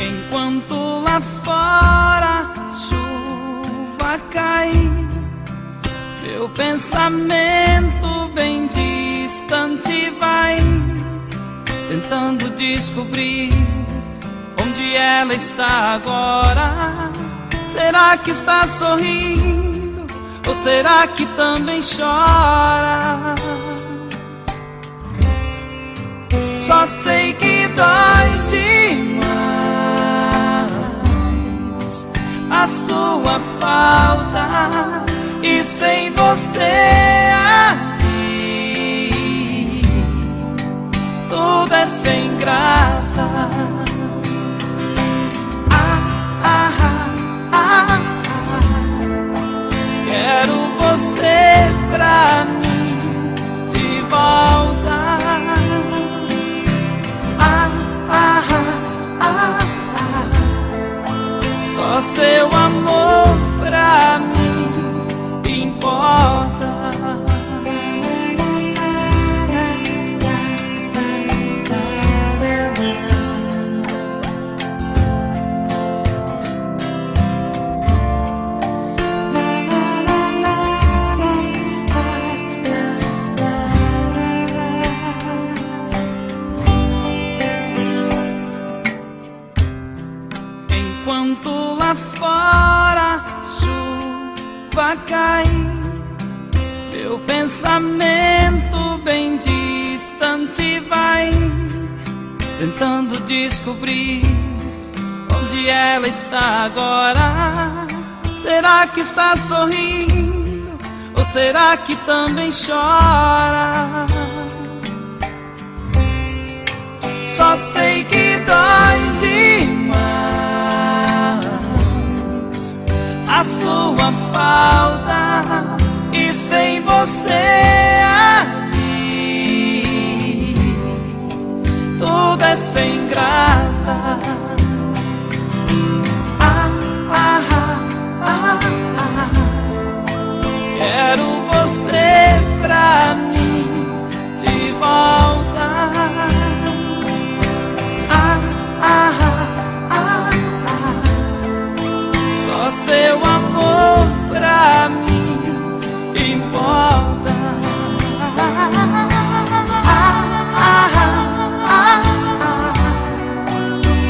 Enquanto lá fora chuva cai, meu pensamento bem distante vai, tentando descobrir onde ela está agora. Será que está sorrindo? Ou será que também chora? Só sei que dói de mim. Falta e sem você aqui tudo é sem graça. Ah, ah, ah, ah, Quero você pra mim de volta. Ah, ah, ah, ah, Só seu amor Enquanto lá fora chuva cai, meu pensamento bem distante vai, tentando descobrir onde ela está agora. Será que está sorrindo ou será que também chora? Só sei que dói demais a sua falta e sem você aqui tudo é sem graça. Seu amor pra mim importa. Ah, ah, ah.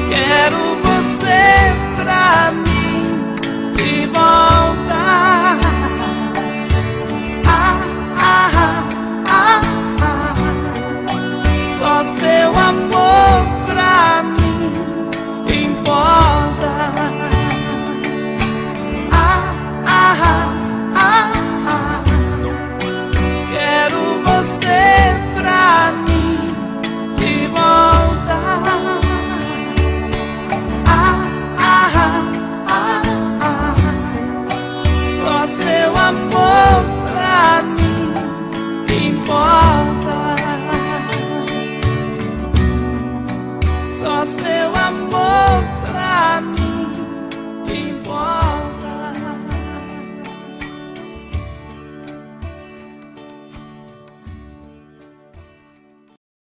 Quero você pra mim de volta. Só seu amor